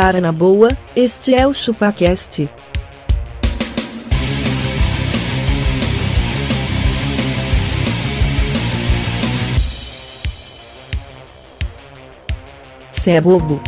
cara na boa, este é o ChupaCast. Cê é bobo.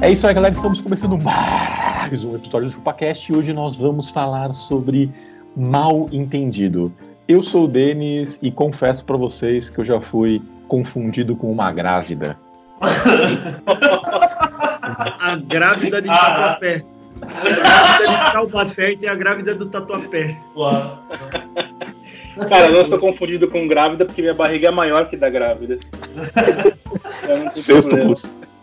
É isso aí, galera. Estamos começando mais um episódio do ChupaCast e hoje nós vamos falar sobre mal entendido. Eu sou o Denis e confesso pra vocês que eu já fui confundido com uma grávida. A grávida de Ah. Tatuapé. A grávida de Taubaté e tem a grávida do Tatuapé. Uau. Cara, eu não sou confundido com grávida porque minha barriga é maior que da grávida. Sexto problema.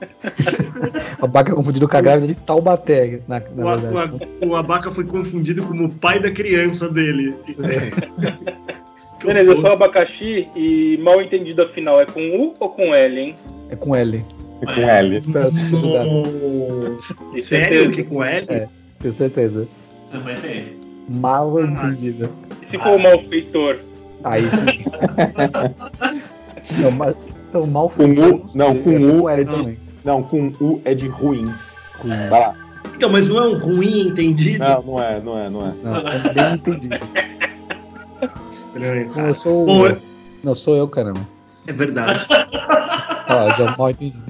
Plus. A Baca é confundido com a grávida de Taubaté, na, na O, a- verdade. o, a- o Abaca foi confundido como o pai da criança dele. Que Beleza, eu sou abacaxi e mal entendido afinal é com U ou com L, hein? É com L. E com L. Nossa. Sério que com L? É. Tenho certeza. Também tem. Mal entendido. E se for o malfeitor? Aí sim. não, mas, então, mal Com U, não, com é U. com L também. Não, com U é de ruim. Com- Vai lá. Então, mas não é um ruim entendido? Não, não é, não é, não é. Não, é bem entendido. Estranho, Não, cara. eu sou. Bom, eu- Não, sou eu, caramba. É verdade. Ó, já mal entendido.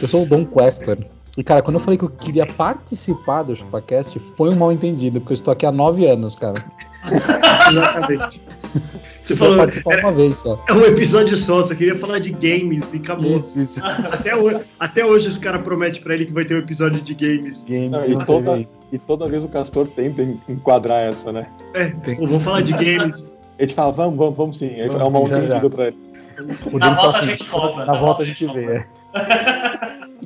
Eu sou o Dom Questor. E, cara, quando eu falei que eu queria participar do ChupaCast, foi um mal entendido, porque eu estou aqui há nove anos, cara. Exatamente. Você Eu vou falou, participar era- uma vez só. é um episódio só, só queria falar de games e acabou. Isso, isso. Até, hoje, até hoje os caras prometem pra ele que vai ter um episódio de games. Games, Não, e, toda, e toda vez o Castor tenta en- enquadrar essa, né? É, Tem. pô, vamos falar de games. A gente fala, vamos, vamos, vamos sim. Aí Vamos é um mal sim, já, já. entendido pra ele. O Na volta fala a assim, gente compra. Na volta a gente vê. é.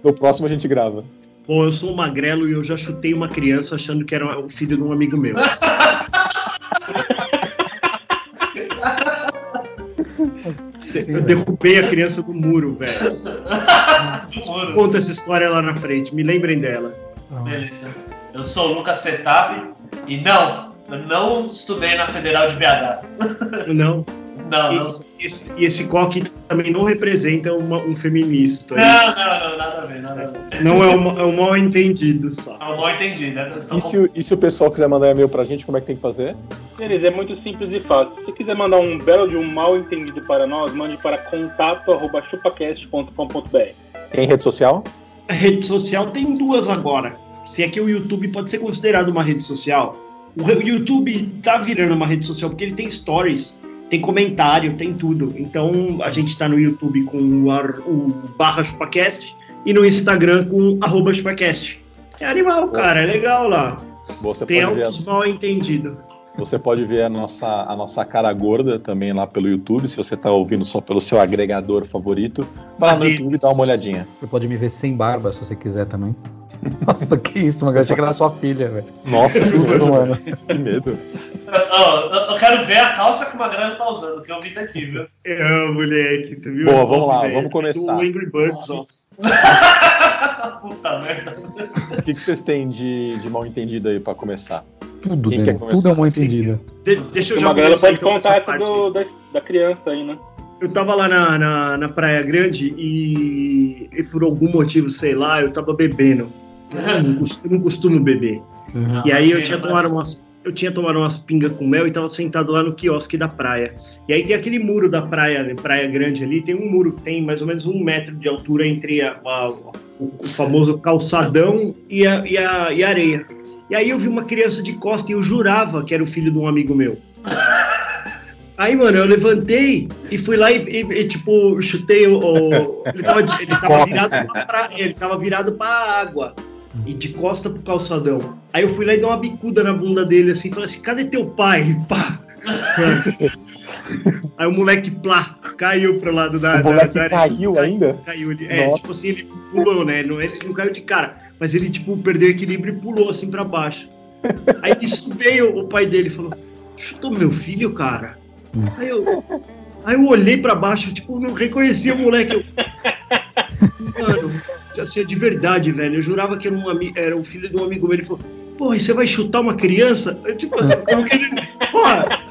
No próximo a gente grava. Bom, eu sou um magrelo e eu já chutei uma criança achando que era o filho de um amigo meu. Eu derrubei a criança do muro, velho. Conta essa história lá na frente, me lembrem dela. Beleza. Eu sou o Lucas Setap e não, eu não estudei na Federal de BH. Não. Não, não. E esse, e esse coque também não representa uma- um feminista. Não, não, não, nada a ver, nada a ver. Não é um, é um mal entendido só. É um mal entendido, né? E se, o- e se o pessoal quiser mandar e-mail pra gente, como é que tem que fazer? Beleza, é muito simples e fácil. Se quiser mandar um belo de um mal entendido para nós, mande para contato.chupacast.com.br. Tem rede social? A rede social tem duas agora. Se é que o YouTube pode ser considerado uma rede social. O YouTube tá virando uma rede social porque ele tem stories, tem comentário, tem tudo. Então a gente tá no YouTube com o, ar- o barra chupacast e no Instagram com arroba chupacast. É animal, cara, é legal lá. Você Tem ver, altos mal entendidos. Você pode ver a nossa, a nossa cara gorda também lá pelo YouTube, se você tá ouvindo só pelo seu agregador favorito. Vai lá no? YouTube e dá uma olhadinha. Você pode me ver sem barba se você quiser também. Nossa, que isso, mano. Eu achei que era sua filha, velho. Nossa, que medo, mano. que medo. Eu, eu quero ver a calça que o Magrano tá usando, que eu vi daqui, viu? É, moleque, você viu? Boa, É vamos lá, velho. vamos começar. Do Angry Birds, ó. Puta merda. O que, que vocês têm de, de mal entendido aí pra começar? Tudo, Quem Denis. Tudo é mal entendido. De- deixa eu O já Magrelo começar, pode então, essa contar parte. do, da, da criança aí, né? Eu tava lá na, na, na Praia Grande e, e por algum motivo, sei lá, eu tava bebendo. Eu não costumo, eu não costumo beber. Uhum. E aí eu tinha tomado umas, eu tinha tomado umas pingas com mel e tava sentado lá no quiosque da praia. E aí tem aquele muro da praia, né, Praia Grande ali, tem um muro que tem mais ou menos um metro de altura entre a- a- o, o famoso calçadão e a, e, a, e a areia. E aí eu vi uma criança de costa e eu jurava que era o filho de um amigo meu. Aí, mano, eu levantei e fui lá e, e- e, tipo, chutei o. o- ele, tava, ele, tava virado pra, ele tava virado pra água e de costa pro calçadão. Aí eu fui lá e dei uma bicuda na bunda dele assim, falei assim: cadê teu pai? Pá! Aí o moleque, plá, caiu pro lado da. O da- moleque da- caiu ainda? Caiu, ele, é, tipo assim, ele pulou, né? Não, ele não caiu de cara, mas ele, tipo, perdeu o equilíbrio e pulou assim pra baixo. Aí isso veio o pai dele e falou: chutou meu filho, cara. Aí eu, aí eu olhei pra baixo, tipo, não reconhecia o moleque. Eu, Mano, assim, de verdade, velho. Eu jurava que era um, era um filho de um amigo meu. Ele falou, porra, e você vai chutar uma criança? Eu, tipo assim, como que ele. Porra!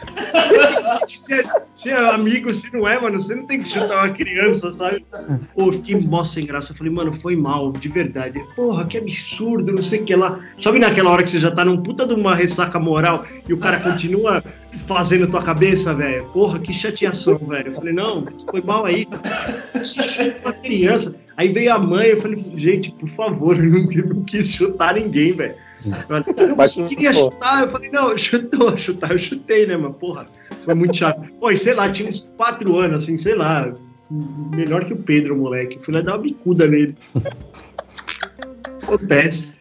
Se é, se é amigo, se não é, mano, você não tem que chutar uma criança, sabe? Pô, fiquei mó sem graça. Eu falei, mano, foi mal, de verdade. Porra, que absurdo, não sei o que lá. Sabe naquela hora que você já tá num puta de uma ressaca moral e o cara continua fazendo tua cabeça, velho? Porra, que chateação, velho. Eu falei, não, foi mal aí. Se chuta uma criança. Aí veio a mãe, eu falei, gente, por favor, eu não, eu não quis chutar ninguém, velho. Eu não Mas queria chutou. chutar, eu falei, não, chutou, chutar, eu chutei, né, mano? Porra, foi muito chato. Pô, e sei lá, tinha uns quatro anos, assim, sei lá, melhor que o Pedro, moleque. Fui lá dar uma bicuda nele. Acontece.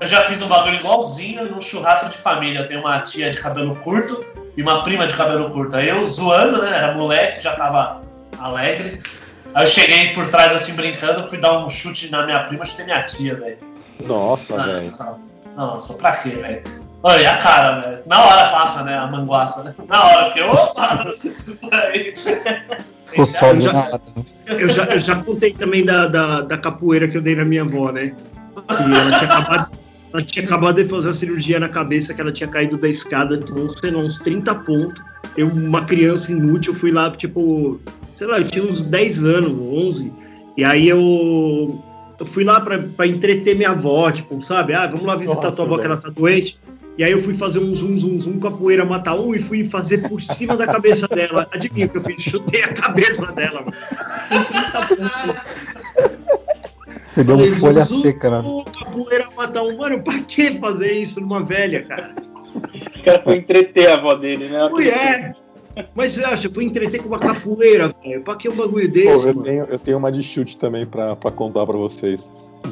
Eu já fiz um bagulho igualzinho num churrasco de família. Eu tenho uma tia de cabelo curto e uma prima de cabelo curto. Aí eu zoando, né? Era moleque, já tava alegre. Aí eu cheguei por trás assim brincando, fui dar um chute na minha prima, chutei minha tia, velho. Nossa, velho. Nossa, nossa, pra quê, velho? Olha, e a cara, velho. Na hora passa, né? A manguaça, né? Na hora, porque, opa! Sólido já- hora. né? Eu já, eu já contei também da, da, da capoeira que eu dei na minha avó, né? Que ela tinha acabado, ela tinha acabado de fazer a cirurgia na cabeça, que ela tinha caído da escada, com, sei lá, uns 30 pontos. Eu, uma criança inútil, fui lá, tipo, sei lá, eu tinha uns 10 anos, 11. E aí eu, eu fui lá pra, pra entreter minha avó, tipo, sabe? Ah, vamos lá visitar Nossa, tua avó que ela tá doente. E aí eu fui fazer um zoom, zoom, zoom com a poeira matar um e fui fazer por cima da cabeça dela. Adivinha o que eu fiz? Chutei a cabeça dela, mano. Você deu uma folha zoom, seca, né? zoom, com a poeira matar um. Mano, pra que fazer isso numa velha, cara? O cara foi entreter a avó dele, né? Fui, é. Mas você acha, fui entreter com uma capoeira, velho. Pra que um bagulho Pô, desse, eu mano? tenho, eu tenho uma de chute também pra, pra contar pra vocês.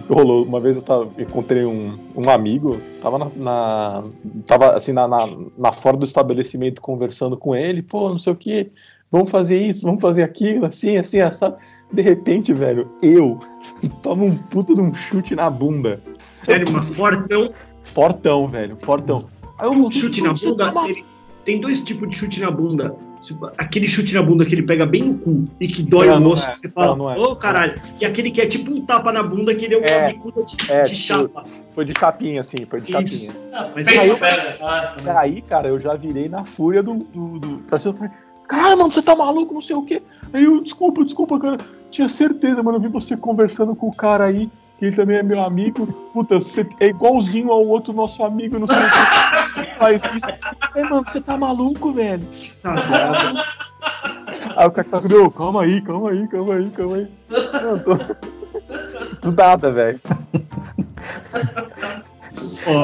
Rolou, uma vez eu tava, encontrei um, um amigo, tava na, na- tava assim na, na, na fora do estabelecimento conversando com ele, pô, não sei o que, vamos fazer isso, vamos fazer aquilo, assim, assim, assado. De repente, velho, eu tomo um puta de um chute na bunda. Sério, uma fortão. Fortão, velho, fortão. Aí eu Um chute na "Você bunda. tá ma- ele- Tem dois tipos de chute na bunda. Aquele chute na bunda que ele pega bem no cu e que dói Não, o osso, é. você fala, Não, não é. ô caralho. E aquele que é tipo um tapa na bunda que ele é uma É. bicuda de, É, de tipo, chapa. Foi de chapinha, assim, foi de Isso. chapinha. Ah, Mas aí. Ah, também. Aí, cara, eu já virei na fúria do. do, do Caralho, mano, você tá maluco, não sei o quê. Aí eu, desculpa, desculpa, cara. Tinha certeza, mano. Eu vi você conversando com o cara aí, que ele também é meu amigo. Puta, você é igualzinho ao outro nosso amigo, não sei o que. Faz isso. Mano, você tá maluco, velho. Tá, Aí o cara tá, meu, calma aí, calma aí, calma aí, calma aí. Não, tô. Do nada, velho.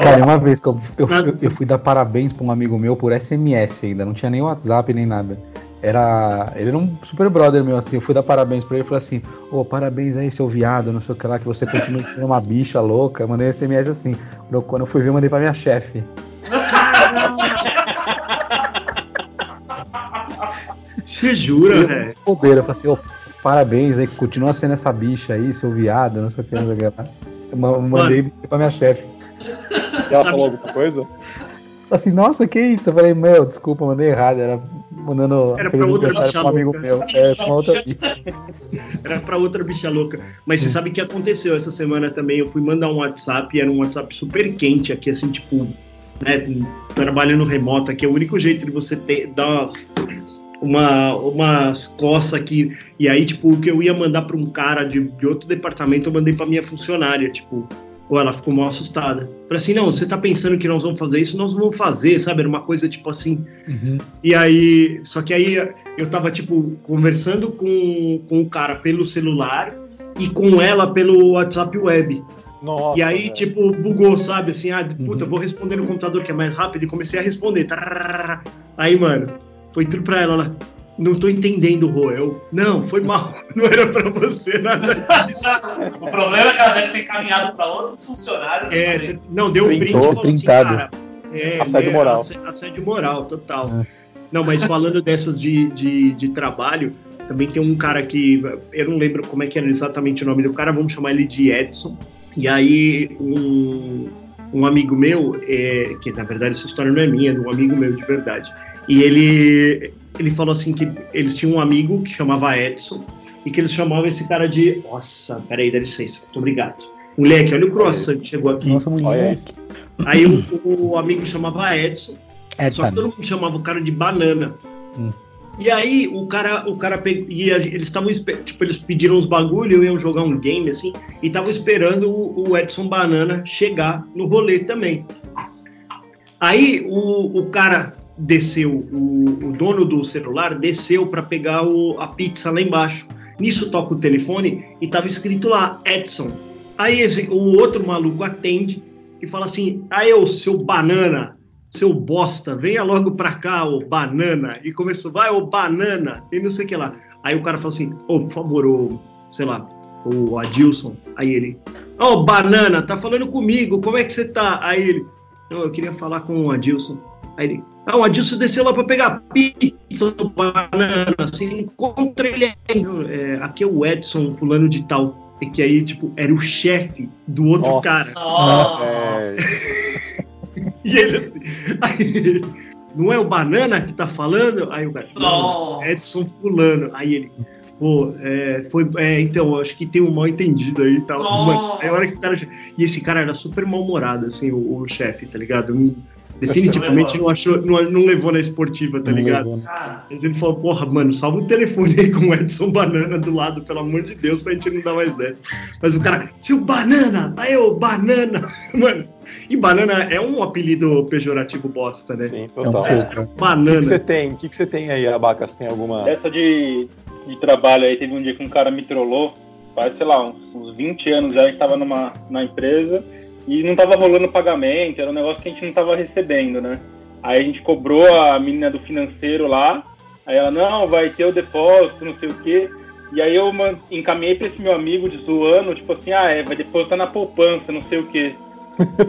Cara, uma vez que eu, eu- eu fui dar parabéns pra um amigo meu por SMS ainda, não tinha nem WhatsApp nem nada. Era. Ele era um super brother meu, assim. Eu fui dar parabéns pra ele e falei assim: Ô, parabéns aí, seu viado, não sei o que lá, que você continua sendo uma bicha louca. Eu mandei SMS assim. Quando eu, fui ver, eu mandei pra minha chefe. você jura, velho? Bobeira, eu falei assim: Ô, parabéns aí, continua sendo essa bicha aí, seu viado, não sei o que, não sei o que lá. Eu ma- mandei pra minha chefe. E ela Sabe- falou alguma coisa? Assim, nossa, que isso? Eu falei, meu, desculpa, mandei errado. Era mandando Era feliz pra outra aniversário pra um amigo bicha meu. É, pra outra. Era pra outra bicha louca. Mas você sabe o que aconteceu essa semana também? Eu fui mandar um WhatsApp, era um WhatsApp super quente aqui, assim, tipo, né, trabalhando remoto aqui. É o único jeito de você ter, dar umas, uma, umas coças aqui. E aí, tipo, o que eu ia mandar pra um cara de, de outro departamento, eu mandei pra minha funcionária, tipo. Ou ela ficou mal assustada. Falei assim, não, você tá pensando que nós vamos fazer isso? Nós vamos fazer, sabe? Era uma coisa tipo assim, e aí, só que aí eu tava, tipo, conversando com, com o cara pelo celular e com ela pelo WhatsApp web. Nossa. e aí, velho. tipo, bugou, sabe? Assim, ah, puta, eu vou responder no computador que é mais rápido e comecei a responder. Aí, mano, foi tudo pra ela lá. Não tô entendendo, Rô. Eu, não, foi mal. Não era pra você nada disso. O problema é que ela deve ter caminhado pra outros funcionários. É, você- não, deu print Printou, falou assim, printado. cara. É, Assédio é, moral. assé- Assédio moral, total. É. Não, mas falando dessas de, de, de trabalho, também tem um cara que. Eu não lembro como é que era exatamente o nome do cara, vamos chamar ele de Edson. E aí, um, um amigo meu, é, que na verdade essa história não é minha, é de um amigo meu de verdade. E ele, ele falou assim que eles tinham um amigo que chamava Edson, e que eles chamavam esse cara de. Nossa, peraí, dá licença, muito obrigado. Moleque, olha o croissant que chegou aqui. Nossa, isso. Aí o, o amigo chamava Edson, É, só que todo mundo chamava o cara de banana. Hum. E aí o cara, o cara pegou, e eles estavam tipo, eles pediram uns bagulho, iam jogar um game assim, e estavam esperando o, o Edson Banana chegar no rolê também. Aí o, o cara desceu, o, o dono do celular desceu para pegar o- a pizza lá embaixo. Nisso toca o telefone e tava escrito lá Edson. Aí o outro maluco atende e fala assim: "Aí ô seu banana, seu bosta, venha logo pra cá, ô banana". E começou: "Vai, ô banana". E não sei o que lá. Aí o cara fala assim: "Ô, por favor, ô, sei lá, o Adilson". Aí ele: "Ô, banana, tá falando comigo? Como é que você tá?". Aí ele: "Não, eu queria falar com o Adilson". Aí ele: "Ah, o Adilson desceu lá pra pegar pizza, banana, você encontra ele aí". É, aqui é o Edson fulano de tal. E que aí, tipo, era o chefe do outro Nossa. cara. Nossa. E ele assim, aí ele, não é o Banana que tá falando? Aí o cara, não, Nossa. Edson Fulano. Aí ele, pô, é, foi, é, então, acho que tem um mal entendido aí e tal. Aí a hora que o cara. E esse cara era super mal-humorado, assim, o, o chefe, tá ligado? Não- definitivamente não achou, não, não levou na esportiva, tá Não ligado? levou, né? Cara, Mas ele falou, porra, mano, salva o telefone aí com o Edson Banana do lado, pelo amor de Deus, pra gente não dar mais dessa. Mas o cara, seu Banana, aí ô, Banana, mano. E Banana é um apelido pejorativo bosta, né? Sim, É um total. pouco. O que Banana. você tem? O que que você tem aí, Abaca? Você tem alguma. Dessa de, de trabalho aí, teve um dia que um cara me trollou, faz, sei lá, uns, uns 20 anos já, a gente tava numa, na empresa e não tava rolando pagamento, era um negócio que a gente não tava recebendo, né? Aí a gente cobrou a menina do financeiro lá, aí ela, não, vai ter o depósito, não sei o quê. E aí eu encaminhei pra esse meu amigo de zoando, tipo assim, ah, é, vai depositar na poupança, não sei o quê.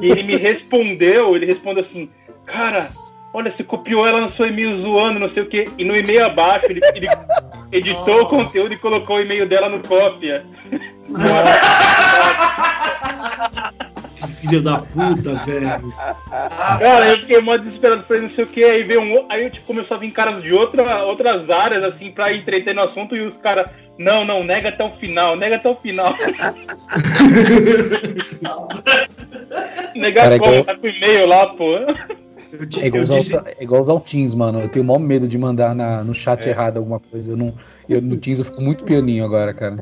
E ele me respondeu, ele respondeu assim, cara, olha, você copiou ela no seu e-mail zoando, não sei o quê. E no e-mail abaixo, ele, ele editou o Nossa. conteúdo e colocou o e-mail dela no cópia. Filho da puta, velho. Cara, eu fiquei mó desesperado, falei não sei o que, aí veio um, aí tipo, começou a vir caras de outra, outras áreas, assim, pra entreter no assunto, e os caras, não, não, nega até o final, nega até o final. Negar Cara, como? igual- Tá com e-mail lá, pô. Eu, É igual, disse, o- é igual usar o Teams, mano. Eu tenho o maior medo de mandar na, no chat É. errado alguma coisa. Eu não, eu, no Teams eu fico muito pianinho agora, cara.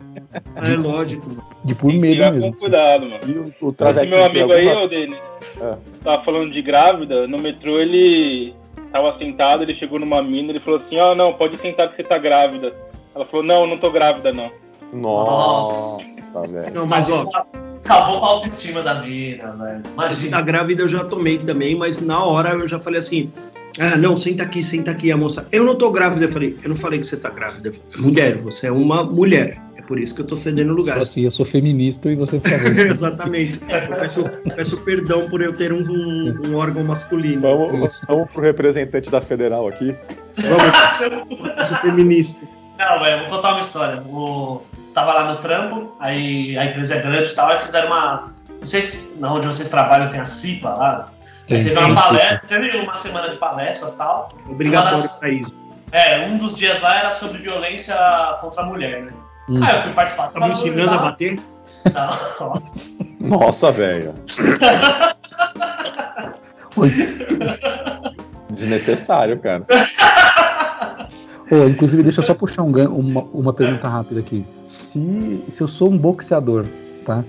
é lógico. De por medo mesmo. com cuidado, mano. E o, o Esse meu amigo aí, alguma- ô Denis, Ah. tava falando de grávida, no metrô ele tava sentado, ele chegou numa mina, ele falou assim, ó, não, pode sentar que você tá grávida. Ela falou, não, não tô grávida, não. Nossa, velho. Não, mas ó, Acabou com a autoestima da mina, velho. Imagina. da grávida eu já tomei também, mas na hora eu já falei assim: ah, não, senta aqui, senta aqui. A moça, eu não tô grávida. Eu falei: eu não falei que você tá grávida. Mulher, você é uma mulher. É por isso que eu tô cedendo lugar. assim, eu sou feminista e você falou. Exatamente. Eu peço, peço perdão por eu ter um, um- um órgão masculino. Vamos, vamos pro representante da federal aqui. Vamos, eu sou feminista. Não, velho, vou contar uma história. O... Tava lá no trampo, aí a empresa é grande e tal, aí fizeram uma. Não sei se na onde vocês trabalham tem a CIPA lá. Tem, teve tem, uma palestra, teve uma semana de palestras e tal. Obrigatório Uma das- pra isso. É, um dos dias lá era sobre violência contra a mulher, né? Hum. Aí eu fui participar Tá me ensinando a bater? Não. Nossa, velho. Oi. Desnecessário, cara. Ô, inclusive, deixa eu só puxar um uma, uma pergunta rápida aqui. Se, se eu sou um boxeador, tá?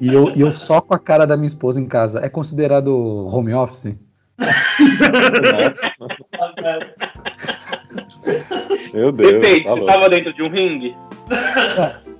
E eu, e eu soco a cara da minha esposa em casa, é considerado home office? Meu Deus. Depende, tá você tava dentro de um ringue?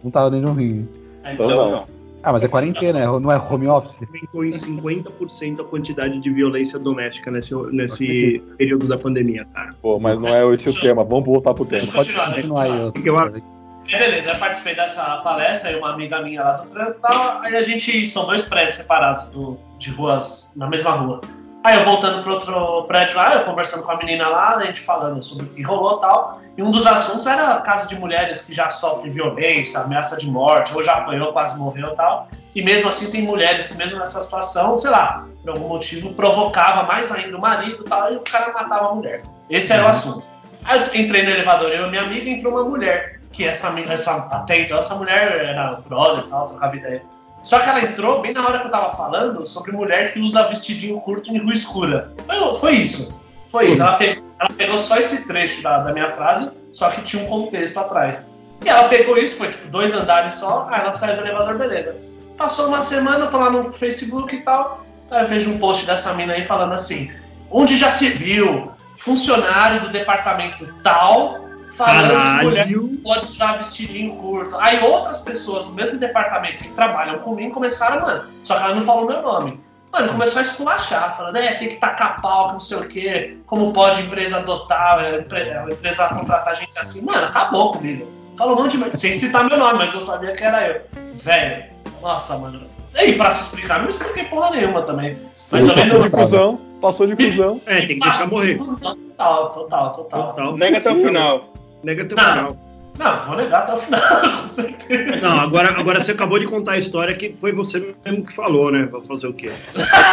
Não tava dentro de um ringue. Então Então não. Ah, mas é quarentena, é- não é home office? Aumentou em 50% a quantidade de violência doméstica nesse, nesse período da pandemia, cara. Pô, mas não é esse o tema. Vamos voltar pro tema. Pode continuar, eu continuar aí. eu. Aí, beleza, eu participei dessa palestra, aí uma amiga minha lá do trampo e tal. Aí a gente, são dois prédios separados do, de ruas, na mesma rua. Aí eu voltando pro outro prédio lá, eu conversando com a menina lá, a gente falando sobre o que rolou e tal. E um dos assuntos era caso de mulheres que já sofrem violência, ameaça de morte, ou já apanhou, quase morreu e tal. E mesmo assim tem mulheres que mesmo nessa situação, sei lá, por algum motivo, provocava mais ainda o marido e tal, e o cara matava a mulher. Esse era o assunto. Aí eu entrei no elevador, eu e minha amiga, entrou uma mulher. Que essa, essa até então essa mulher era brother e tal, trocava ideia. Só que ela entrou bem na hora que eu tava falando sobre mulher que usa vestidinho curto em rua escura. Foi, foi isso. Foi isso. Ela pegou, ela pegou só esse trecho da, da minha frase, só que tinha um contexto atrás. E ela pegou isso, foi tipo dois andares só, aí ela saiu do elevador, beleza. Passou uma semana, eu tô lá no Facebook e tal, aí eu vejo um post dessa mina aí falando assim, onde já se viu funcionário do departamento tal falando que mulher Caralho. pode usar vestidinho curto. Aí outras pessoas do mesmo departamento que trabalham comigo começaram, mano, só que ela não falou meu nome. Mano, começou a esculachar, falando, é, tem que tacar pau, que não sei o quê, como pode a empresa adotar, a empre- a empresa contratar gente assim. Mano, acabou comigo. Falou um monte de sem citar meu nome, mas eu sabia que era eu. Velho, nossa, mano. E aí, pra se explicar, eu não expliquei porra nenhuma também. Mas também Passou não. de cuzão, passou de cuzão. É, tem que deixar morrer. Total, total, total. Total. Nega até o final. Nega teu Não. canal. Não, vou negar até o final, com certeza. Não, agora, agora você acabou de contar a história que foi você mesmo que falou, né? Vou fazer o quê?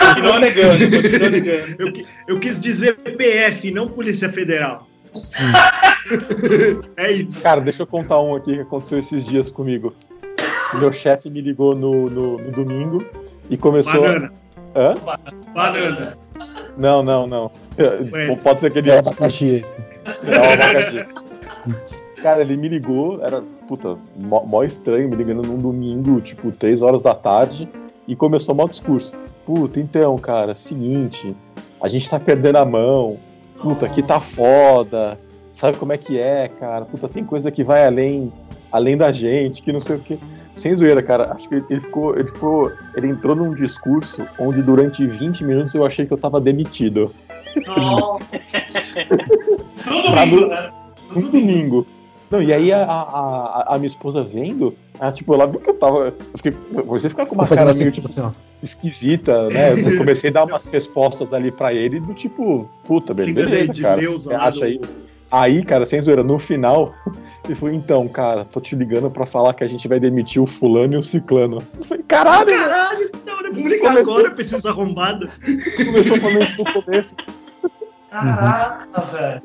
Continua negando, continua negando. Eu, eu quis dizer PF, não Polícia Federal. é isso. Cara, deixa eu contar um aqui que aconteceu esses dias comigo. Meu chefe me ligou no, no, no domingo e começou. Banana. Hã? Banana. Não, não, não. Ué. Pode ser aquele É abacaxi esse. É um abacaxi. Cara, ele me ligou, era, puta, mó, mó estranho, me ligando num domingo, tipo, três horas da tarde, e começou mó discurso. Puta, então, cara, seguinte, a gente tá perdendo a mão, puta, aqui tá foda, sabe como é que é, cara? Puta, tem coisa que vai além, além da gente, que não sei o que. Sem zoeira, cara, acho que ele- ficou, ele ficou, ele entrou num discurso onde durante 20 minutos eu achei que eu tava demitido. No domingo, no- né? Um domingo. Não, e aí a, a, a, a minha esposa vendo, ela, tipo, ela viu que eu tava. Eu fiquei, você ficar com uma cara assim, meio tipo assim, ó. esquisita, né? Eu comecei a dar umas respostas ali pra ele do tipo, puta, beleza, de cara. Deus Você acha do- isso? Aí, cara, sem zoeira, no final, ele falou, então, cara, tô te ligando pra falar que a gente vai demitir o fulano e o ciclano. Eu falei, caralho, Caralho, hora de ligar Começou- agora, preciso arrombado. começou falando isso no começo. Caraca, velho.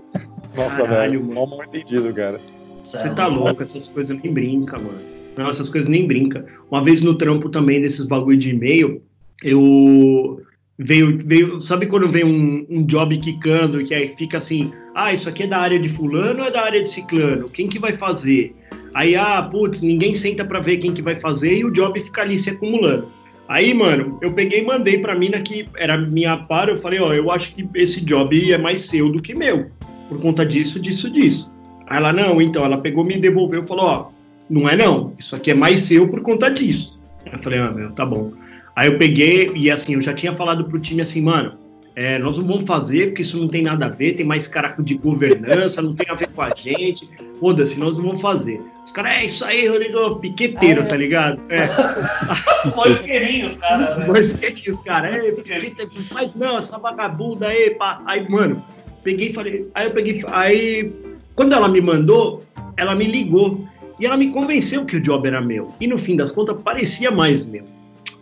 Nossa, Caralho, velho, mano. mal entendido, cara. Você tá louco, essas coisas nem brinca, mano. Não, essas coisas nem brinca. Uma vez no trampo também desses bagulho de e-mail, eu veio, veio, sabe quando vem um, um job quicando que aí fica assim, ah, isso aqui é da área de fulano ou é da área de ciclano? Quem que vai fazer? Aí, ah, putz, ninguém senta pra ver quem que vai fazer e o job fica ali se acumulando. Aí, mano, eu peguei e mandei pra mina que era minha par, eu falei, ó, eu acho que esse job é mais seu do que meu, por conta disso, disso, disso. Aí ela, não, então, ela pegou, me devolveu e falou, ó, não é não, isso aqui é mais seu por conta disso. Aí eu falei, ah, meu, tá bom. Aí eu peguei, e assim, eu já tinha falado pro time assim, mano, é, nós não vamos fazer, porque isso não tem nada a ver, tem mais cara de governança, não tem a ver com a gente, foda-se, nós não vamos fazer. Os caras, é isso aí, Rodrigo, piqueteiro, tá ligado? É. Mó isqueirinhos, cara. velho. Mas que que os caras, é, piqueta, faz não, essa vagabunda aí, pá. Aí, mano, peguei e falei, aí eu peguei, aí, quando ela me mandou, ela me ligou, e ela me convenceu que o job era meu, e no fim das contas, parecia mais meu.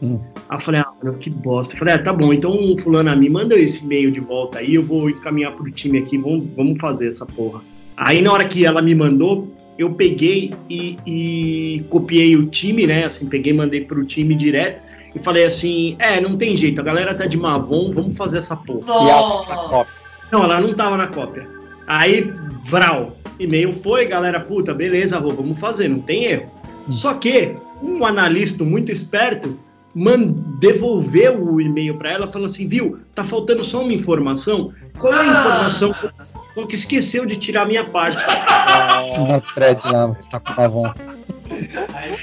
Hum. Aí eu falei, ah, mano, que bosta. Eu falei, ah, tá bom, então, fulano, me manda esse e-mail de volta aí, eu vou encaminhar pro time aqui, vamos, vamos fazer essa porra. Aí, na hora que ela me mandou, eu peguei e, e copiei o time, né, assim, peguei e mandei pro time direto, e falei assim, é, não tem jeito, a galera tá de Mavon, vamos fazer essa porra. E a, a Nossa. cópia. Não, ela não tava na cópia. Aí, vral, e-mail foi, galera, puta, beleza, Rô, vamos fazer, não tem erro. Só que um analista muito esperto man, devolveu o e-mail para ela falando assim, viu, tá faltando só uma informação. Qual é a informação? Só que esqueceu de tirar a minha parte. Na thread lá, você tá com pavão.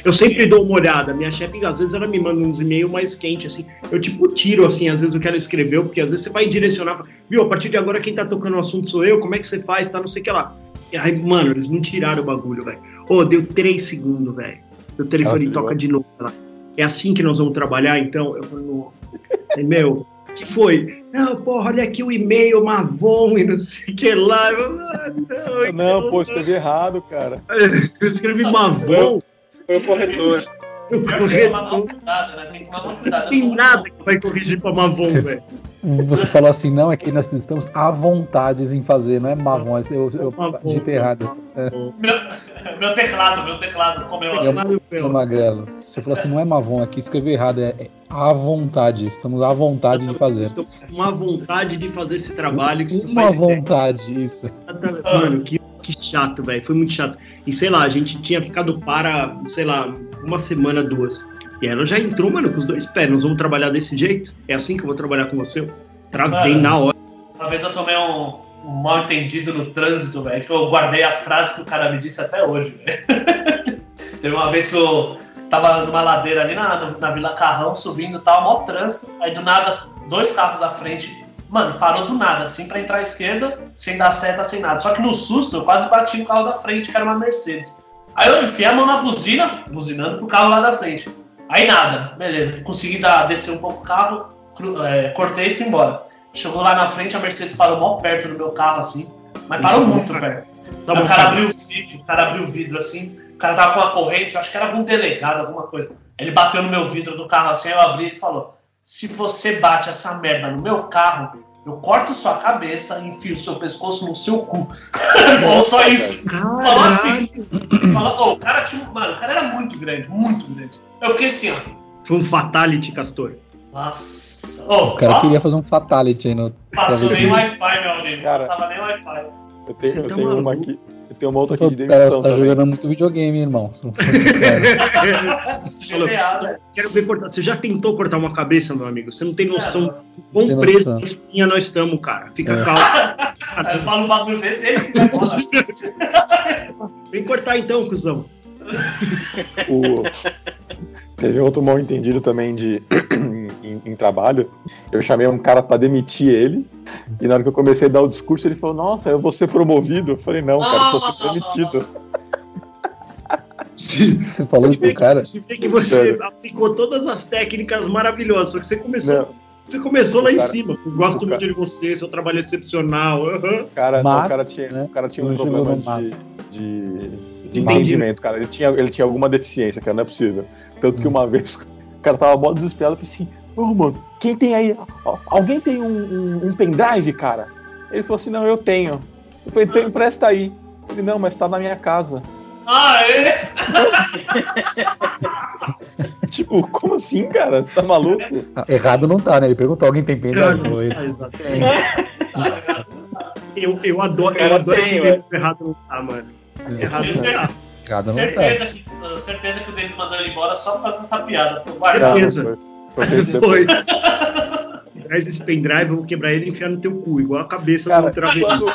Eu sempre dou uma olhada. Minha chefe, às vezes, ela me manda uns e-mails mais quentes, assim. Eu, tipo, tiro, assim, às vezes o que ela escreveu, porque às vezes você vai direcionar, fala, viu, a partir de agora quem tá tocando o assunto sou eu, como é que você faz, tá, não sei o que lá. Aí, mano, eles não tiraram o bagulho, velho. Ô, deu três segundos, velho. O telefone Ela toca de novo. É assim que nós vamos trabalhar, então? Eu falei, meu, o que foi? Não, porra, olha aqui o e-mail, Mavon e não sei o que lá. Eu, ah, não, Não, pô, escrevi errado, cara. Eu escrevi Mavon. Foi o corretor. Eu Pior que tem que tomar cuidado, né? Tem que tomar cuidado. Tem nada que vai corrigir pra Mavon, velho. Você falou assim, não, é que nós estamos à vontade em fazer, não é Mavon, eu, eu digitei errado. É. Meu, meu teclado, meu teclado comeu. É uma, uma magrelo. Você falou assim, não é Mavon, aqui escreveu errado, é, é à vontade. Estamos à vontade de fazer. Estamos com a vontade de fazer esse trabalho. Que Uma faz ideia. vontade, isso. Mano, que, que chato, velho. Foi muito chato. E sei lá, a gente tinha ficado para, sei lá, uma semana, duas. E ela já entrou, mano, com os dois pés. Nós vamos trabalhar desse jeito? É assim que eu vou trabalhar com você? Travei Mano. na hora. Uma vez eu tomei um, um mal entendido no trânsito, velho, que eu guardei a frase que o cara me disse até hoje, velho. Teve uma vez que eu tava numa ladeira ali na, na, Vila Carrão, subindo, tava mó trânsito, aí do nada, dois carros à frente, mano, parou do nada, assim, pra entrar à esquerda, sem dar seta, sem nada. Só que no susto, eu quase bati no carro da frente, que era uma Mercedes. Aí eu enfiei a mão na buzina, buzinando pro carro lá da frente. Aí nada, beleza, consegui dar, descer um pouco o carro, cru- é, cortei e fui embora. Chegou lá na frente, a Mercedes parou mó perto do meu carro, assim, mas parou muito perto. Tá o cara cara. abriu o vidro, o cara abriu o vidro assim, o cara tava com uma corrente, acho que era algum delegado, alguma coisa. Ele bateu no meu vidro do carro assim, eu abri e falou: Se você bate essa merda no meu carro, eu corto sua cabeça e enfio seu pescoço no seu cu. falou só isso. Falou assim. Falou, "Ô, o cara tinha. Mano, o cara era muito grande, muito grande. Eu fiquei assim, ó. Foi um fatality, Castor. Nossa. Ô, O cara ó, queria fazer um fatality aí no. passou nem Wi-Fi, meu amigo. Cara. Passava nem Wi-Fi. Eu tenho, Você eu tá tenho uma aqui. Eu tenho uma outra aqui de cara, você tá também. jogando muito videogame, irmão. Você não. GTA, velho. Quero ver cortar. Você já tentou cortar uma cabeça, meu amigo? Você não tem noção do quão Tem preso noção. espinha nós estamos, cara. Fica É. calmo. Aí eu falo um bagulho desse ele fica embora. Vem cortar então, cuzão. O- Teve outro mal entendido também de em, em trabalho. Eu chamei um cara pra demitir ele. E na hora que eu comecei a dar o discurso, ele falou: Nossa, eu vou ser promovido. Eu falei: Não, cara, eu vou ser demitido. Você falou pro cara. Se vê que você Sério. aplicou todas as técnicas maravilhosas, só que você começou, Não, você começou lá O em cara- cima. Eu gosto muito de você, seu trabalho é excepcional. o cara, Mas, o cara tinha, né, o cara tinha um problema de, de, de Entendi. entendimento, cara. Ele tinha, ele tinha alguma deficiência, cara, não é possível. Tanto que Hum. uma vez o cara tava mó desesperado, eu falei assim: Ô, mano, quem tem aí? Alguém tem um, um, um pendrive, cara? Ele falou assim: Não, eu tenho. Eu falei: Então empresta aí. Ele: Não, mas tá na minha casa. Ah, é? Tipo, como assim, cara? Você tá maluco? Ah, Errado não tá, né? Ele perguntou: alguém tem pendrive? Eu, eu adoro, eu Cara, adoro esse tem, evento errado não tá, mano. Errado não tá. Errado não tá. certeza, que, uh, certeza que o Denis mandou ele embora só por causa dessa piada. Ficou guardado. Certeza. Foi- foi feito depois. Traz esse pendrive, eu vou quebrar ele e enfiar no teu cu, igual a cabeça Cara, do travesti.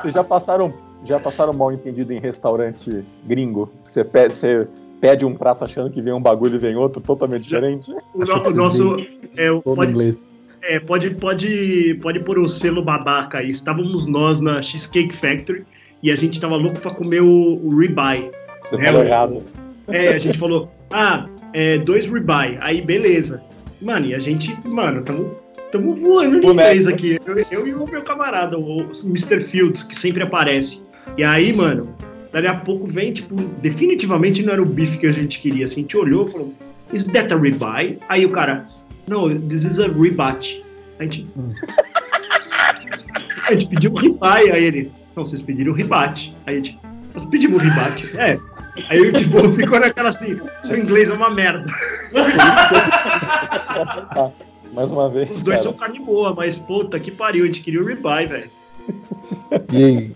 Vocês já passaram, já passaram mal entendido em restaurante gringo? Você pede, você pede um prato achando que vem um bagulho e vem outro totalmente diferente? O, Acho no- que o nosso. É, o- Todo pode, inglês. é, pode, pode, pode pôr o selo babaca aí. Estávamos nós na Cheesecake Factory e a gente tava louco pra comer o, o ribeye. Você É, falou errado. É, a gente falou, ah, é, dois ribeye. Aí, beleza. Mano, e a gente, mano, tamo, tamo voando Boneco. inglês aqui. Eu, eu e o meu camarada, o Mr. Fields, que sempre aparece. E aí, mano, dali a pouco vem, tipo, definitivamente não era o bife que a gente queria. Assim, a gente olhou e falou, is that a ribeye? Aí o cara, no, this is a ribate. A gente... Hum. a gente pediu ribeye, aí ele, não, vocês pediram ribate. Aí a gente, nós pedimos ribate. É. Aí eu, tipo, ficou naquela assim, seu inglês é uma merda. Mais uma vez. Os dois cara. são carne boa, mas puta que pariu, a gente queria o ribeye, velho. E aí?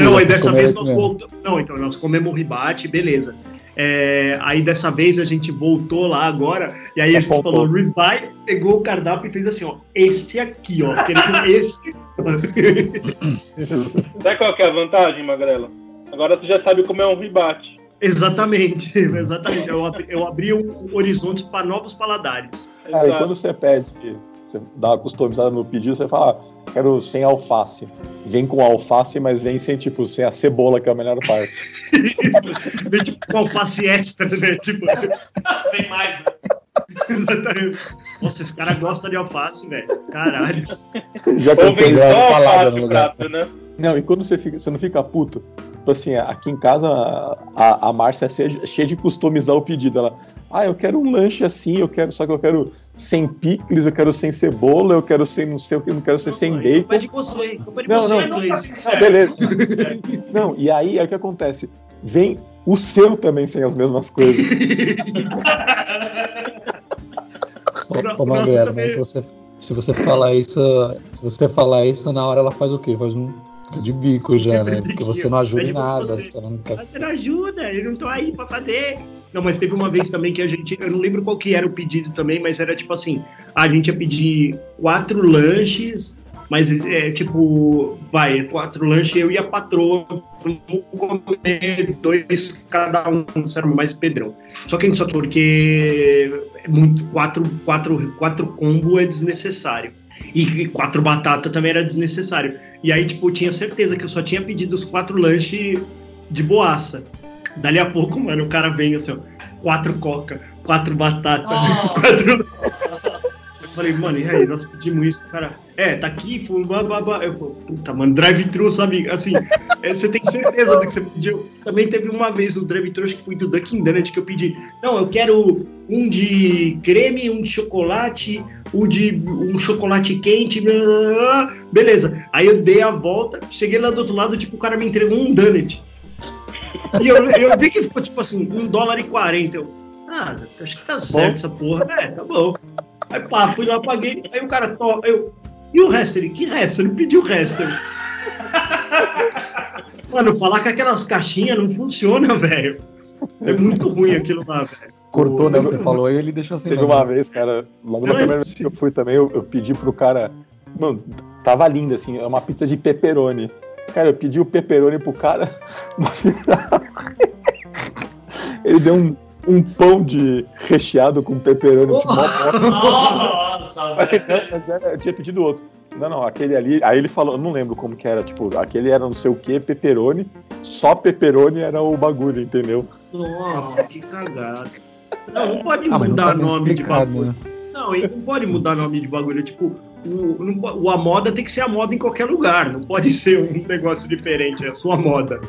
Não, aí dessa vez nós voltamos. Não, então nós comemos o ribate, beleza. É, aí dessa vez a gente voltou lá agora, e aí a gente falou ribeye, pegou o cardápio e fez assim, ó, esse aqui, ó, esse. Sabe qual que é a vantagem, Magrelo? Agora tu já sabe como é um ribate. exatamente, exatamente. Eu abri, eu abri um horizonte para novos paladares. Cara, e quando você pede, você dá uma customizada no pedido, você fala, ah, quero sem alface. Vem com alface, mas vem sem, tipo, sem a cebola, que é a melhor parte. Vem tipo com alface extra, né? Tipo, Tem mais, né? exatamente. Nossa, esse cara gosta de alface, velho. Caralho. Já Ou aconteceu vem uma só salada alface no lugar. prato, né? Não, e quando você, fica, você não fica puto? Tipo assim, aqui em casa a, a Márcia é cheia, cheia de customizar o pedido. Ela, Ah, eu quero um lanche assim, eu quero, só que eu quero sem picles, eu quero sem cebola, eu quero sem não sei o que, eu não quero ser sem Não, bacon. Culpa de você, culpa de Não, você, não. inglês. Ah, beleza. Não, e aí é o que acontece. Vem o seu também sem as mesmas coisas. Ô, ô Magrela, também- mas se você, se você falar isso, se você falar isso, na hora ela faz o quê? Faz um de bico já, né? Porque você não ajuda em pra nada. ela não quer- Você não ajuda, eu não tô aí pra fazer. Não, mas teve uma vez também que a gente, eu não lembro qual que era o pedido também, mas era tipo assim, a gente ia pedir quatro lanches, mas é tipo, vai, quatro lanches, eu e a patroa, vamos comer dois cada um, isso era mais pedrão. Só que a gente só porque é muito, quatro, quatro, quatro combo é desnecessário. E quatro batata também era desnecessário. E aí, tipo, eu tinha certeza que eu só tinha pedido os quatro lanches de boaça. Dali a pouco, mano, o cara vem assim, ó, quatro coca, quatro batata, Oh. quatro. Eu falei, mano, e aí, nós pedimos isso, cara. É, tá aqui, foi um bababá. Eu falei, puta, mano, drive-thru, sabe? Assim, é, você tem certeza do que você pediu. Também teve uma vez no drive-thru, acho que foi do Dunkin' Donut, que eu pedi, não, eu quero um de creme, um de chocolate, um de um chocolate quente, blá, blá, blá. beleza. Aí eu dei a volta, cheguei lá do outro lado, tipo, o cara me entregou um donut. E eu, eu vi que ficou, tipo assim, um dólar e quarenta. Eu, ah, acho que tá certo essa porra. É, tá bom. Aí pá, fui lá, paguei. Aí o cara, to, eu, e o resto? Ele, que resto? Ele pediu o resto. Eu, Mano, falar com aquelas caixinhas não funciona, velho. É muito ruim aquilo lá, velho. Cortou, né? O que você falou aí, ele deixou assim. Teve uma vez, cara, logo na primeira vez que eu fui também, eu, eu pedi pro cara. Mano, tava linda, assim, é uma pizza de pepperoni. Cara, eu pedi o pepperoni pro cara. Ele deu um, um pão de recheado com pepperoni de mó Nossa, não, mas era- eu tinha pedido outro. Não, não, aquele ali. Aí ele falou, eu não lembro como que era, tipo, aquele era não sei o que, pepperoni. Só pepperoni era o bagulho, entendeu? Nossa, que cagada. Não, não pode Ah, mas não mudar tá nome de explicado, bagulho. né? Não, não pode mudar nome de bagulho. Tipo, o, a moda tem que ser a moda em qualquer lugar. Não pode ser um negócio diferente, é a sua moda.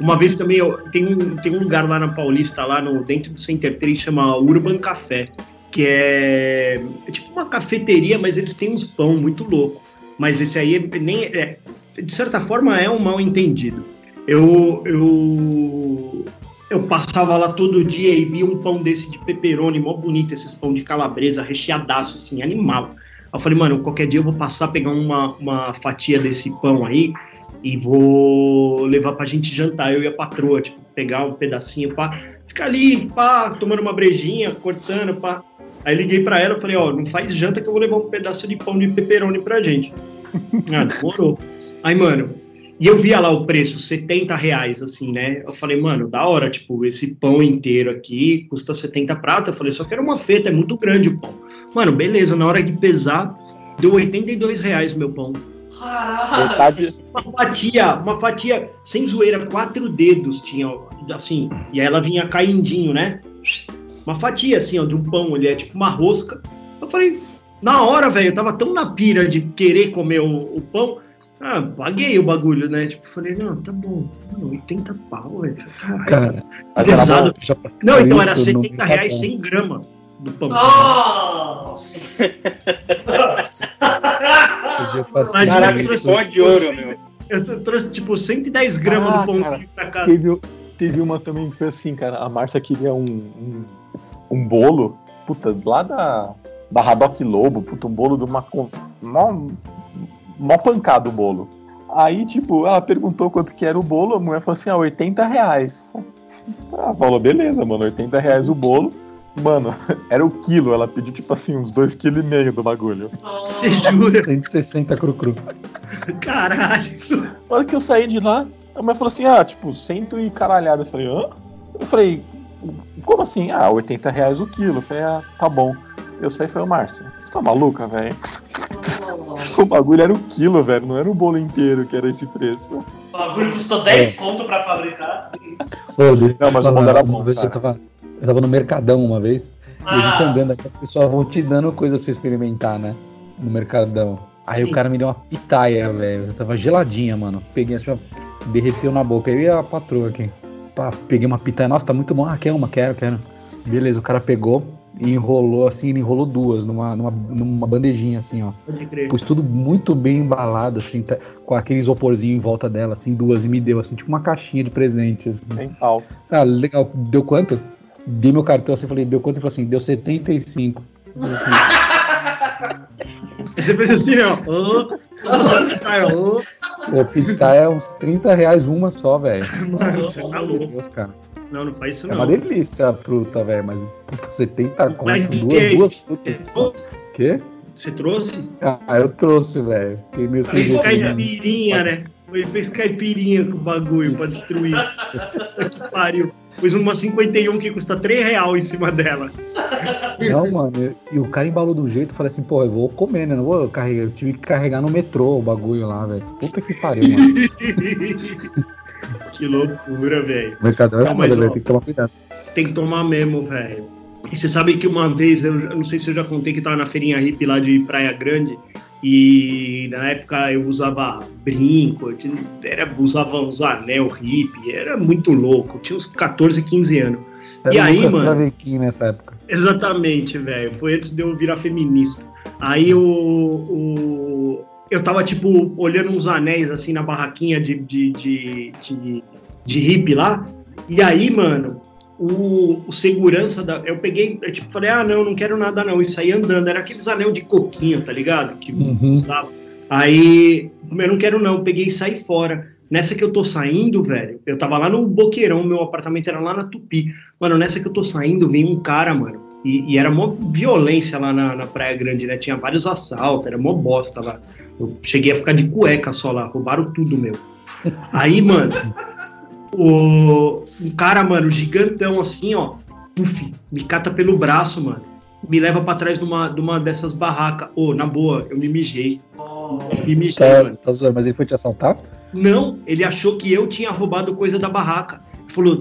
Uma vez também, eu, tem, um, tem um lugar lá na Paulista, lá no, dentro do Center 3, chama Urban Café. Que é, é tipo uma cafeteria, mas eles têm uns pão muito louco. Mas esse aí é, nem é, de certa forma é um mal entendido. Eu, eu eu passava lá todo dia e via um pão desse de pepperoni, mó bonito, esses pão de calabresa, recheadaço, assim, animal. Eu falei, mano, qualquer dia eu vou passar, pegar uma, uma fatia desse pão aí e vou levar pra gente jantar, eu e a patroa, tipo, pegar um pedacinho, pá, ficar ali, pá, tomando uma brejinha, cortando, pá. Aí liguei pra ela, falei, ó, não faz janta que eu vou levar um pedaço de pão de pepperoni pra gente. Ah, demorou. Aí, mano, e eu via lá o preço, 70 reais, assim, né? Eu falei, mano, da hora, tipo, esse pão inteiro aqui custa 70 prata. Eu falei, só quero uma feta, é muito grande o pão. Mano, beleza, na hora de pesar, deu 82 reais o meu pão. Caralho. Metade, Uma fatia, uma fatia sem zoeira, quatro dedos tinha, assim, e aí ela vinha caindinho, né? Uma fatia, assim, ó, de um pão, ele é tipo uma rosca. Eu falei, na hora, velho, eu tava tão na pira de querer comer o, o pão, ah, paguei o bagulho, né? Tipo, falei, não, tá bom, mano, 80 pau, velho, caralho. Cara, Pesado. Não, então era isso no 70 reais Mercadão. 100 gramas do pão. Nossa. Imagina Caraca, que pão de ouro, meu. Eu trouxe, tipo, 110 gramas Ah, do pãozinho pra casa. Teve, teve uma também que foi assim, cara. A Márcia queria um, um, um bolo, puta, lá da, da Haddock Lobo, puta, um bolo de uma. Mó, mó pancada o bolo. Aí, tipo, ela perguntou quanto que era o bolo, a mulher falou assim, ah, 80 reais. Ela falou, beleza, mano, 80 reais o bolo. Mano, era o quilo, ela pediu, tipo assim, uns 2,5 kg do bagulho. Você jura? 160 cru-cru. Caralho. Na hora que eu saí de lá, a mulher falou assim, ah, tipo, cento e caralhada. Eu falei, hã? Eu falei, como assim? Ah, 80 reais o quilo. Eu falei, ah, tá bom. Eu saí e falei, Márcia, você tá maluca, velho? O bagulho era o quilo, velho, não era o bolo inteiro que era esse preço. O bagulho custou 10 conto pra fabricar. Isso? Não, mas o mundo era bom, cara. eu tava, eu tava no Mercadão uma vez, e a gente Ah, andando aqui, as pessoas vão te dando coisa pra você experimentar, né? No Mercadão. Aí Sim. o cara me deu uma pitaia, velho. Tava geladinha, mano. Peguei assim, ó, derreteu na boca. Eu e a patroa aqui. Pá, peguei uma pitaia. Nossa, tá muito bom. Ah, quer uma? Quero, quero. Beleza, o cara pegou e enrolou assim, ele enrolou duas numa, numa, numa bandejinha assim, ó. Pode crer. Pus tudo muito bem embalado, assim, tá- com aquele isoporzinho em volta dela, assim, duas, e me deu, assim, tipo uma caixinha de presente, assim. Tem pau. Ah, legal, deu quanto? Dei meu cartão, assim, falei, deu quanto? Ele falou assim, deu 75. Eu falei assim, você fez assim, ó. Pô, pitar é uns 30 reais uma só, velho. Mano, você tá louco. Deus, cara. Não, não faz isso É não. uma delícia a fruta, velho, mas puta, 70 conto, duas, que? duas frutas. Quê? Você trouxe? Ah, eu trouxe, velho. Fiquei meio sem Fez caipirinha, né? Foi- Fez caipirinha com o bagulho pra destruir. Que pariu. Pôs uma 51 que custa 3 real em cima dela. Não, mano, e o cara embalou do jeito, eu falei assim, pô, eu vou comer, né? Não vou carregar. Eu tive que carregar no metrô o bagulho lá, velho. Puta que pariu, mano. que loucura, velho. Mercador é foda, velho. Tem que tomar cuidado. Tem que tomar mesmo, velho. E você sabe que uma vez, eu, não sei se eu já contei que tava na feirinha hippie lá de Praia Grande. E na época eu usava brinco, eu tinha- era, usava uns anel hippie, era muito louco. Tinha uns 14, 15 anos. Era E aí, mano? Nessa época. Exatamente, velho. Foi antes de eu virar feminista. Aí o, o- eu tava, tipo, olhando uns anéis assim na barraquinha de, de, de, de, de hippie lá. E aí, mano, o, o segurança da. Eu peguei, eu tipo, falei, ah, não, não quero nada, não. E saí andando. Era aqueles anel de coquinho, tá ligado? Que Uhum. usava. Aí, eu não quero, não. Peguei e saí fora. Nessa que eu tô saindo, velho, eu tava lá no Boqueirão, meu apartamento era lá na Tupi. Mano, nessa que eu tô saindo, vem um cara, mano. E, e era mó violência lá na, na Praia Grande, né? Tinha vários assaltos, era mó bosta lá. Eu cheguei a ficar de cueca só lá, roubaram tudo, meu. Aí, mano, o, um cara, mano, gigantão assim, ó, puf, me cata pelo braço, mano. Me leva pra trás de uma, de uma dessas barracas. Ô, na boa, eu me mijei. Me mijei, Tá, mano. tá zoando, mas ele foi te assaltar? Não, ele achou que eu tinha roubado coisa da barraca. Ele falou,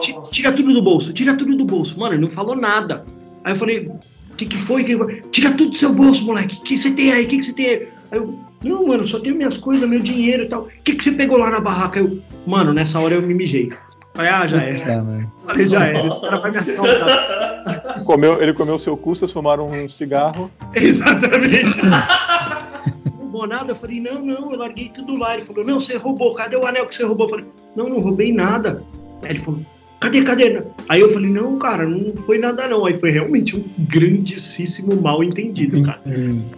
"Ti- Nossa. tira tudo do bolso, tira tudo do bolso. Mano, ele não falou nada. Aí eu falei, o que que foi? Que que foi? Tira tudo do seu bolso, moleque. O que você tem aí? O que que você tem aí? Aí eu, não, mano, só tenho minhas coisas, meu dinheiro e tal. O que que você pegou lá na barraca? Eu, mano, nessa hora eu me mijei. Falei, ah, já era. é. Falei, já era. Esse cara vai me assaltar. Comeu, ele comeu o seu cu, vocês fumaram um cigarro. Exatamente. Não roubou nada? Eu falei, não, não, eu larguei tudo lá. Ele falou, não, você roubou, cadê o anel que você roubou? Eu falei, não, não roubei nada. Aí ele falou, cadê, cadê? Aí eu falei, não, cara, não foi nada não. Aí foi realmente um grandíssimo mal entendido, cara.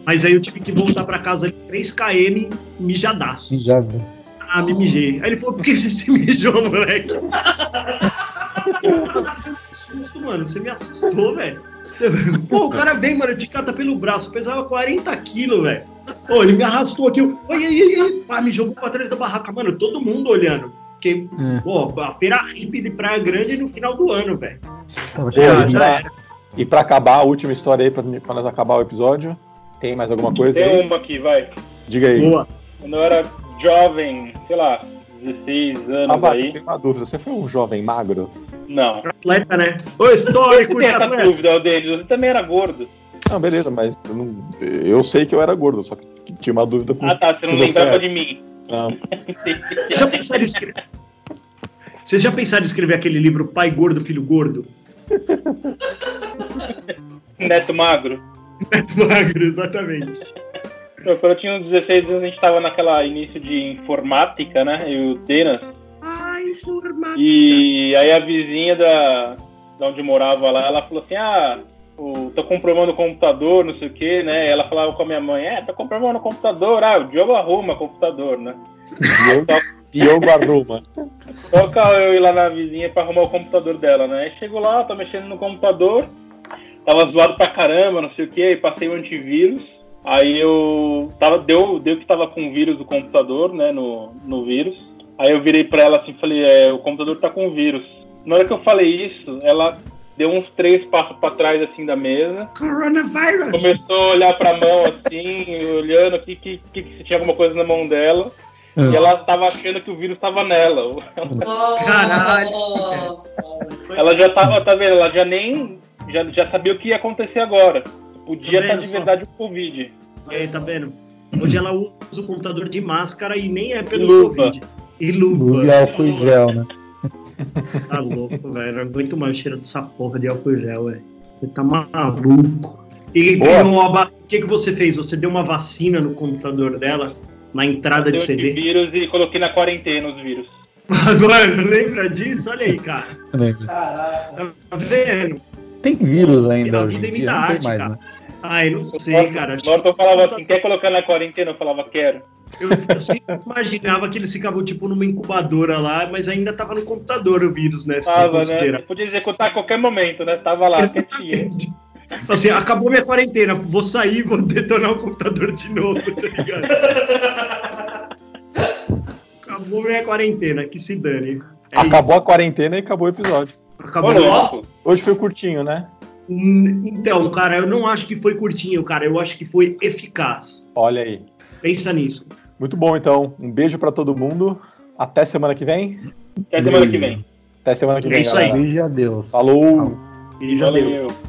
Mas aí eu tive que voltar pra casa 3km mijadaço. velho. Ah, me mijei. Aí ele falou, por que você se mijou, moleque? Que susto, mano. Você me assustou, velho. Pô, o cara vem, mano, te cata pelo braço. Pesava 40 quilos, velho. Pô, ele me arrastou aqui. ai, ai, ai. Pá, me jogou pra trás da barraca. Mano, todo mundo olhando. Porque, É. pô, a feira hippie de Praia Grande no final do ano, velho. Já, já era. E pra acabar, a última história aí, pra, pra nós acabar o episódio. Tem mais alguma coisa Tem aí? uma aqui, vai. Diga aí. Boa. Quando eu era jovem, sei lá, 16 anos Ah, aí. tem uma dúvida. Você foi um jovem magro? Não. Atleta, né? Ô, histórico de que essa atleta. dúvida, Denis? Você também era gordo. Não, beleza, mas eu, não- eu sei que eu era gordo, só que tinha uma dúvida com. Ah, tá. Você não você lembrava é. de mim. Não. Vocês já pensaram em escrever... Vocês já pensaram em escrever aquele livro Pai Gordo, Filho Gordo? Neto magro. Magro, exatamente. Quando eu tinha uns 16 anos, a gente tava naquela início de informática, né? E o Denas. Ai, forma. E aí a vizinha da, da onde morava lá, ela falou assim, ah, o, tô com problema no computador, não sei o que, né? Ela falava com a minha mãe, é, tô com problema no computador, ah, o Diogo arruma computador, né? Diogo, Diogo arruma. Toca eu ir lá na vizinha pra arrumar o computador dela, né? Aí chego lá, tô mexendo no computador, tava zoado pra caramba, não sei o que, aí passei o antivírus, aí eu tava, deu, deu que tava com vírus do computador, né, no, no vírus. Aí eu virei pra ela assim e falei, é, o computador tá com vírus. Na hora que eu falei isso, ela deu uns três passos pra trás assim da mesa, Coronavirus. começou a olhar pra mão assim, olhando aqui que, que, que se tinha alguma coisa na mão dela. E ela tava achando que o vírus tava nela. Caralho. Nossa, Ela já tava, tá vendo? Ela já nem. Já, já sabia o que ia acontecer agora. Podia Tá estar vendo de só? verdade o Covid. Aí, tá vendo? Hoje ela usa o computador de máscara e nem é pelo. Covid. E luva. E álcool em gel, né? Tá louco, velho. Não aguento mais o cheiro dessa porra de álcool gel, velho. Você tá maluco. E uma o que, que você fez? Você deu uma vacina no computador dela, na entrada de Deu CD? vírus e coloquei na quarentena os vírus. Agora, lembra disso? Olha aí, cara. Caraca. Tá vendo? Tem vírus ainda A vida dia, imita não tem arte, mais, cara. né? Ai, não sei, cara. O Norton falava assim, quer colocar na quarentena? Eu falava, quero. Eu, eu sempre imaginava que eles ficavam, tipo, numa incubadora lá, mas ainda tava no computador o vírus, né? For Tava, né? Podia executar a qualquer momento, né? Tava lá, quietinho. Exatamente. Assim, acabou minha quarentena, vou sair, vou detonar o computador de novo, tá ligado? acabou minha quarentena, que se dane. É acabou a isso. quarentena e acabou o episódio. Acabou. Hoje foi curtinho, né? Hum, Então, cara, eu não acho que foi curtinho, cara. Eu acho que foi eficaz. Olha aí. Pensa nisso. Muito bom, então. Um beijo pra todo mundo. Até semana que vem. Até semana que vem. Até semana que É vem, isso aí. Beijo e adeus. Falou. Ele já deu. Valeu.